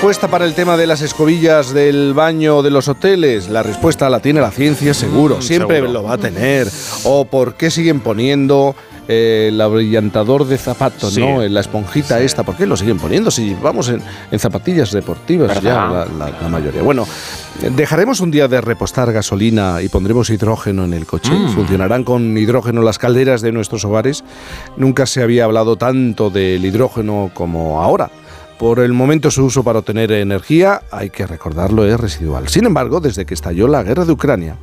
respuesta para el tema de las escobillas del baño de los hoteles? La respuesta la tiene la ciencia seguro, mm, siempre lo va a tener. ¿O por qué siguen poniendo eh, el abrillantador de zapatos, ¿no? La esponjita esta, ¿por qué lo siguen poniendo? Si vamos en, zapatillas deportivas ya la, mayoría. Bueno, dejaremos un día de repostar gasolina y pondremos hidrógeno en el coche. Mm. Funcionarán con hidrógeno las calderas de nuestros hogares. Nunca se había hablado tanto del hidrógeno como ahora. Por el momento su uso para obtener energía, hay que recordarlo, es residual. Sin embargo, desde que estalló la guerra de Ucrania,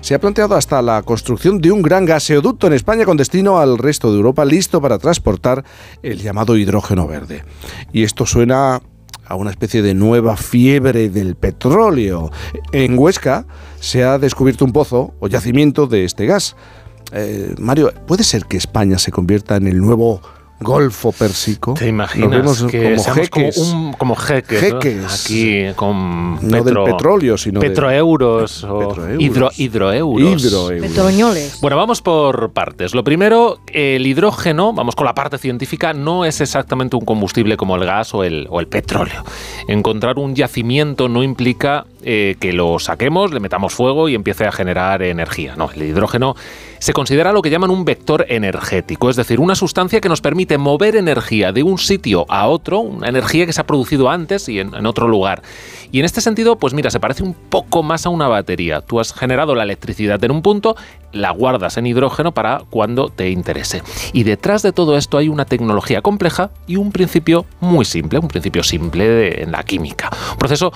se ha planteado hasta la construcción de un gran gaseoducto en España con destino al resto de Europa, listo para transportar el llamado hidrógeno verde. Y esto suena a una especie de nueva fiebre del petróleo. En Huesca se ha descubierto un pozo o yacimiento de este gas. Eh, Mario, ¿puede ser que España se convierta en el nuevo Golfo Pérsico. ¿Te imaginas que como jeques, como, un, como jeques, aquí con no del petróleo, sino petroeuros de, o Hidro, hidroeuros. hidroeuros. Bueno, vamos por partes. Lo primero, el hidrógeno, vamos con la parte científica, no es exactamente un combustible como el gas o el, o el petróleo. Encontrar un yacimiento no implica eh, que lo saquemos, le metamos fuego y empiece a generar energía. No, el hidrógeno se considera lo que llaman un vector energético, es decir, una sustancia que nos permite mover energía de un sitio a otro, una energía que se ha producido antes y en, otro lugar. Y en este sentido, pues mira, se parece un poco más a una batería. Tú has generado la electricidad en un punto, la guardas en hidrógeno para cuando te interese. Y detrás de todo esto hay una tecnología compleja y un principio muy simple, un principio simple en la química. Un proceso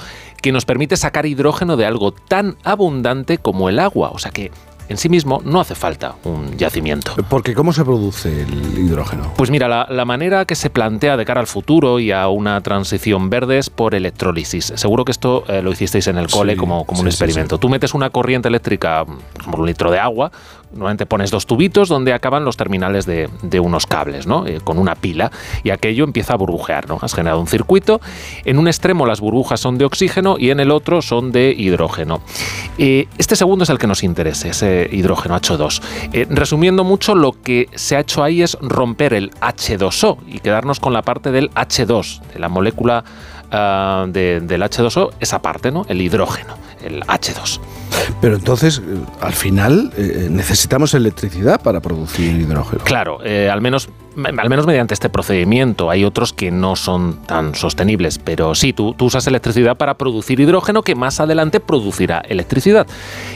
que nos permite sacar hidrógeno de algo tan abundante como el agua. O sea que en sí mismo no hace falta un yacimiento. Porque ¿cómo se produce el hidrógeno? Pues mira, la, manera que se plantea de cara al futuro y a una transición verde es por electrólisis. Seguro que esto eh, lo hicisteis en el cole como, como un experimento. Tú metes una corriente eléctrica como un litro de agua, Normalmente pones dos tubitos donde acaban los terminales de, unos cables, ¿no? Eh, con una pila, y aquello empieza a burbujear. ¿no? Has generado un circuito. En un extremo las burbujas son de oxígeno y en el otro son de hidrógeno. Eh, este segundo es el que nos interesa, ese hidrógeno H2. Eh, resumiendo mucho, lo que se ha hecho ahí es romper el H2O y quedarnos con la parte del H2, de la molécula ah, del H2O, esa parte, ¿no? El hidrógeno, el H2. Pero entonces, eh, al final, eh, necesitamos electricidad para producir hidrógeno. Claro, eh, al menos al menos mediante este procedimiento. Hay otros que no son tan sostenibles, pero sí, tú, usas electricidad para producir hidrógeno que más adelante producirá electricidad.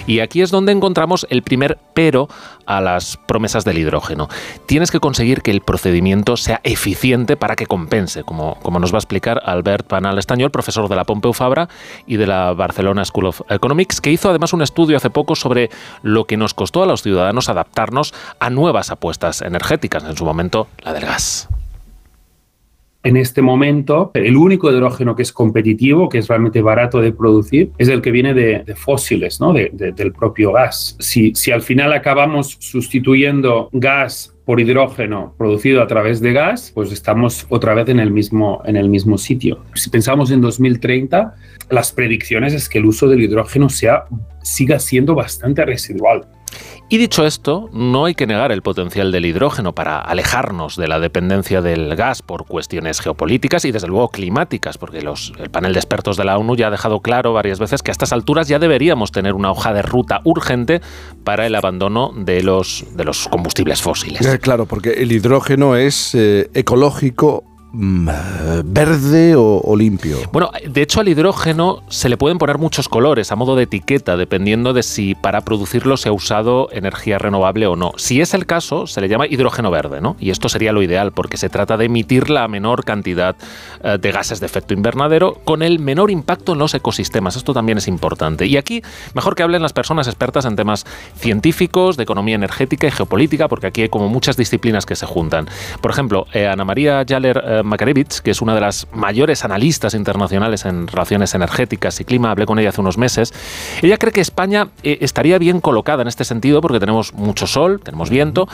Y aquí es donde encontramos el primer pero a las promesas del hidrógeno. Tienes que conseguir que el procedimiento sea eficiente para que compense, como, como nos va a explicar Albert Panal Estañol, profesor de la Pompeu Fabra y de la Barcelona School of Economics, que hizo además un estudio hace poco sobre lo que nos costó a los ciudadanos adaptarnos a nuevas apuestas energéticas. En su momento, la del gas. En este momento, el único hidrógeno que es competitivo, que es realmente barato de producir, es el que viene de, fósiles, ¿no? del propio gas. Si, si al final acabamos sustituyendo gas por hidrógeno producido a través de gas, pues estamos otra vez en el mismo, en el mismo sitio. Si pensamos en 2030, las predicciones es que el uso del hidrógeno sea, siga siendo bastante residual. Y dicho esto, no hay que negar el potencial del hidrógeno para alejarnos de la dependencia del gas por cuestiones geopolíticas y desde luego climáticas, porque los, el panel de expertos de la ONU ya ha dejado claro varias veces que a estas alturas ya deberíamos tener una hoja de ruta urgente para el abandono de los, de los combustibles fósiles. Claro, porque el hidrógeno es eh, ecológico, verde o, limpio? Bueno, de hecho al hidrógeno se le pueden poner muchos colores a modo de etiqueta, dependiendo de si para producirlo se ha usado energía renovable o no. Si es el caso, se le llama hidrógeno verde, ¿no? Y esto sería lo ideal, porque se trata de emitir la menor cantidad eh, de gases de efecto invernadero con el menor impacto en los ecosistemas. Esto también es importante. Y aquí, mejor que hablen las personas expertas en temas científicos, de economía energética y geopolítica, porque aquí hay como muchas disciplinas que se juntan. Por ejemplo, eh, Ana María Jaller eh, Makarevich, que es una de las mayores analistas internacionales en relaciones energéticas y clima, hablé con ella hace unos meses, ella cree que España eh, estaría bien colocada en este sentido porque tenemos mucho sol, tenemos viento.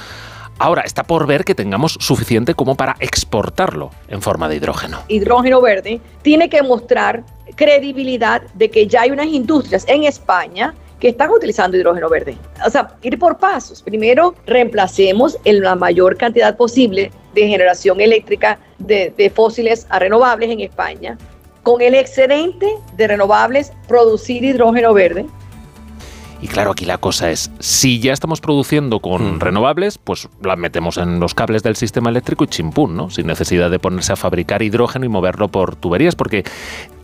Ahora está por ver que tengamos suficiente como para exportarlo en forma de hidrógeno. Hidrógeno verde tiene que mostrar credibilidad de que ya hay unas industrias en España que están utilizando hidrógeno verde. O sea, ir por pasos. Primero, reemplacemos en la mayor cantidad posible de generación eléctrica de, fósiles a renovables en España con el excedente de renovables producir hidrógeno verde y claro, aquí la cosa es, si ya estamos produciendo con renovables, pues las metemos en los cables del sistema eléctrico y chimpún, ¿no? Sin necesidad de ponerse a fabricar hidrógeno y moverlo por tuberías, porque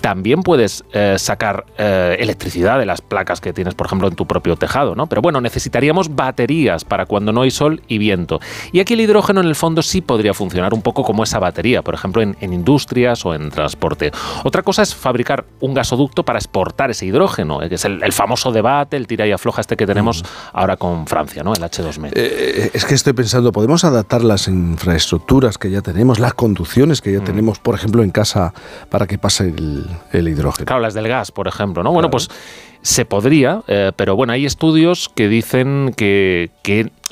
también puedes eh, sacar eh, electricidad de las placas que tienes, por ejemplo, en tu propio tejado, ¿no? Pero bueno, necesitaríamos baterías para cuando no hay sol y viento. Y aquí el hidrógeno en el fondo sí podría funcionar un poco como esa batería, por ejemplo, en, industrias o en transporte. Otra cosa es fabricar un gasoducto para exportar ese hidrógeno, eh, que es el, famoso debate, el tira y afloja este que tenemos ahora con Francia, ¿no? El H2M. es que estoy pensando, ¿podemos adaptar las infraestructuras que ya tenemos, las conducciones que ya mm. tenemos, por ejemplo, en casa para que pase el, el hidrógeno. Claro, las del gas, por ejemplo, ¿no? Bueno, pues se podría, eh, pero bueno, hay estudios que dicen que,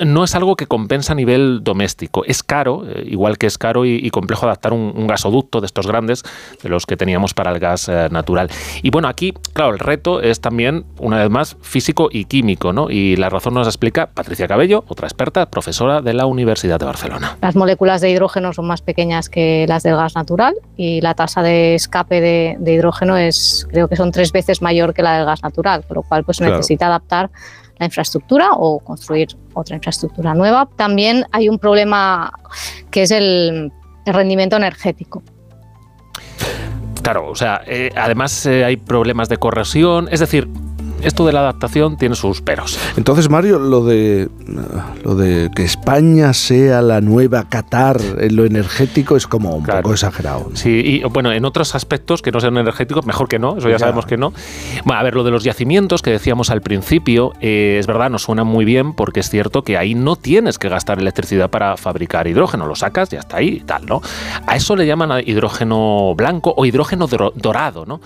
no es algo que compensa a nivel doméstico. Es caro, eh, igual que es caro y, complejo adaptar un, gasoducto de estos grandes, de los que teníamos para el gas eh, natural. Y bueno, aquí, claro, el reto es también, una vez más, físico y químico, ¿no? Y la razón nos explica Patricia Cabello, otra experta, profesora de la Universidad de Barcelona. Las moléculas de hidrógeno son más pequeñas que las del gas natural y la tasa de escape de, hidrógeno es, creo que son tres veces mayor que la del gas natural, por lo cual pues necesita adaptar la infraestructura o construir otra infraestructura nueva. También hay un problema que es el, rendimiento energético. Claro, o sea, eh, además eh, hay problemas de corrosión, es decir, esto de la adaptación tiene sus peros. Entonces, Mario, lo de, lo de que España sea la nueva Qatar en lo energético es como un poco exagerado. Sí, y bueno, en otros aspectos que no sean energéticos, mejor que no, eso ya, sabemos que no. Bueno, a ver, lo de los yacimientos que decíamos al principio, eh, es verdad, nos suena muy bien porque es cierto que ahí no tienes que gastar electricidad para fabricar hidrógeno, lo sacas, ya está ahí y tal, ¿no? A eso le llaman hidrógeno blanco o hidrógeno dorado, ¿no?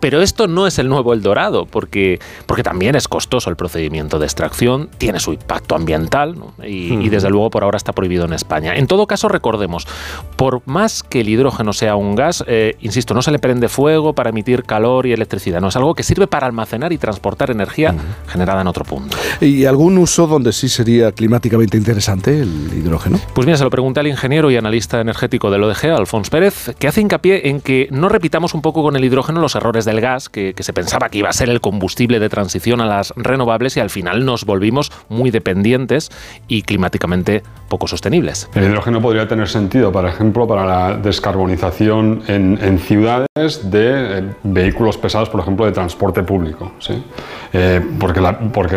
Pero esto no es el nuevo El Dorado, porque, porque también es costoso el procedimiento de extracción, tiene su impacto ambiental y, desde luego por ahora está prohibido en España. En todo caso, recordemos, por más que el hidrógeno sea un gas, eh, insisto, no se le prende fuego para emitir calor y electricidad, no es algo que sirve para almacenar y transportar energía generada en otro punto. ¿Y algún uso donde sí sería climáticamente interesante el hidrógeno? Pues mira, se lo pregunté al ingeniero y analista energético del ODG, Alfonso Pérez, que hace hincapié en que no repitamos un poco con el hidrógeno los errores de el gas, que, se pensaba que iba a ser el combustible de transición a las renovables y al final nos volvimos muy dependientes y climáticamente poco sostenibles. El hidrógeno podría tener sentido, por ejemplo, para la descarbonización en, ciudades de eh, vehículos pesados, por ejemplo, de transporte público. ¿sí? Eh, porque porque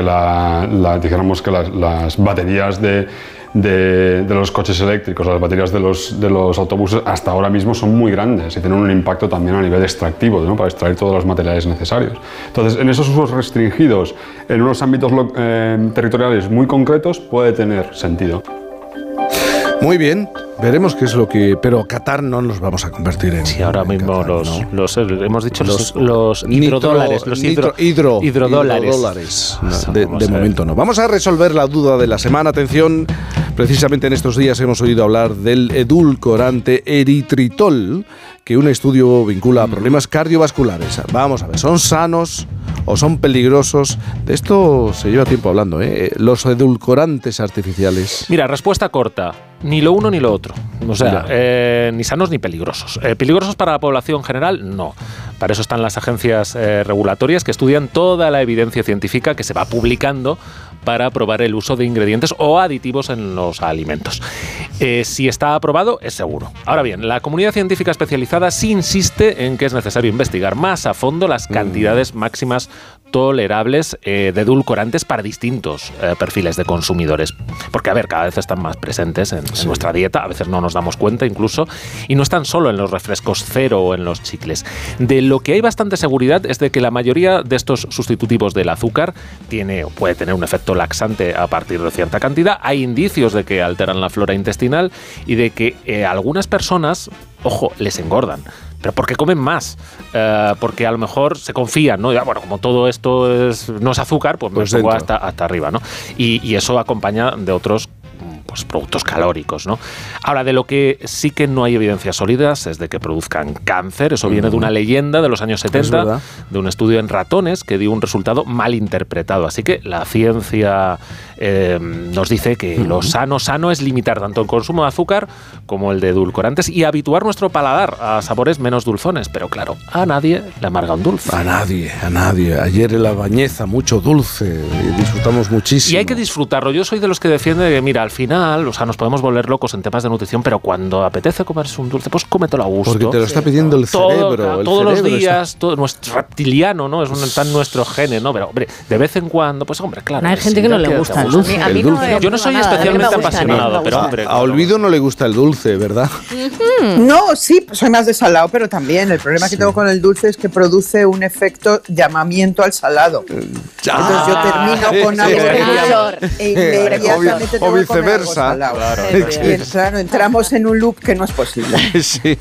dijéramos que las baterías de de, los coches eléctricos, las baterías de los, de los autobuses, hasta ahora mismo son muy grandes y tienen un impacto también a nivel extractivo, ¿no? para extraer todos los materiales necesarios. Entonces, en esos usos restringidos, en unos ámbitos eh, territoriales muy concretos, puede tener sentido. Muy bien, veremos qué es lo que. Pero Qatar no nos vamos a convertir en. Sí, ahora mismo los, hemos dicho los, los hidrodólares. Los hidro, hidro, hidrodólares. de, momento no. Vamos a resolver la duda de la semana. Atención, precisamente en estos días hemos oído hablar del edulcorante eritritol, que un estudio vincula a problemas cardiovasculares. Vamos a ver, ¿son sanos? o son peligrosos. De esto se lleva tiempo hablando, ¿eh? Los edulcorantes artificiales. Mira, respuesta corta. Ni lo uno ni lo otro. O sea, eh, ni sanos ni peligrosos. Eh, ¿Peligrosos para la población general? No. Para eso están las agencias eh, regulatorias que estudian toda la evidencia científica que se va publicando para probar el uso de ingredientes o aditivos en los alimentos. si está aprobado, es seguro. Ahora bien, la comunidad científica especializada sí insiste en que es necesario investigar más a fondo las mm. cantidades máximas tolerables eh, de edulcorantes para distintos eh, perfiles de consumidores. Porque, a ver, cada vez están más presentes en, nuestra dieta, a veces no nos damos cuenta incluso, y no están solo en los refrescos cero o en los chicles. De lo que hay bastante seguridad es de que la mayoría de estos sustitutivos del azúcar tiene o puede tener un efecto laxante a partir de cierta cantidad. Hay indicios de que alteran la flora intestinal y de que eh, algunas personas, ojo, les engordan pero porque comen más, eh, porque a lo mejor se confían, ¿no? Ya, bueno, como todo esto es, no es azúcar, pues, me pues pongo hasta, hasta arriba, ¿no? Y, y, eso acompaña de otros pues, productos calóricos. ¿no? Ahora, de lo que sí que no hay evidencias sólidas es de que produzcan cáncer. Eso viene de una leyenda de los años 70, de un estudio en ratones que dio un resultado mal interpretado. Así que la ciencia eh, nos dice que lo sano, sano es limitar tanto el consumo de azúcar como el de edulcorantes y habituar nuestro paladar a sabores menos dulzones. Pero claro, a nadie le amarga un dulce. A nadie, a nadie. Ayer en la bañeza, mucho dulce, disfrutamos muchísimo. Y hay que disfrutarlo. Yo soy de los que defiende que, mira, al final, o sea, nos podemos volver locos en temas de nutrición, pero cuando apetece comerse un dulce, pues cómetelo a gusto. Porque te lo está pidiendo el cerebro. todos los días, todo, nuestro reptiliano, ¿no? Es un tan nuestro gene, ¿no? Pero, hombre, de vez en cuando, pues, hombre, claro. Hay gente que no le gusta el dulce. A mí, yo no soy especialmente apasionado, pero, hombre. A, Olvido no le gusta el dulce, ¿verdad? No, sí, soy más de salado, pero también el problema que tengo con el dulce es que produce un efecto llamamiento al salado. Entonces yo termino con algo e inmediatamente o, viceversa. Claro, claro, entramos en un loop que no es posible. sí.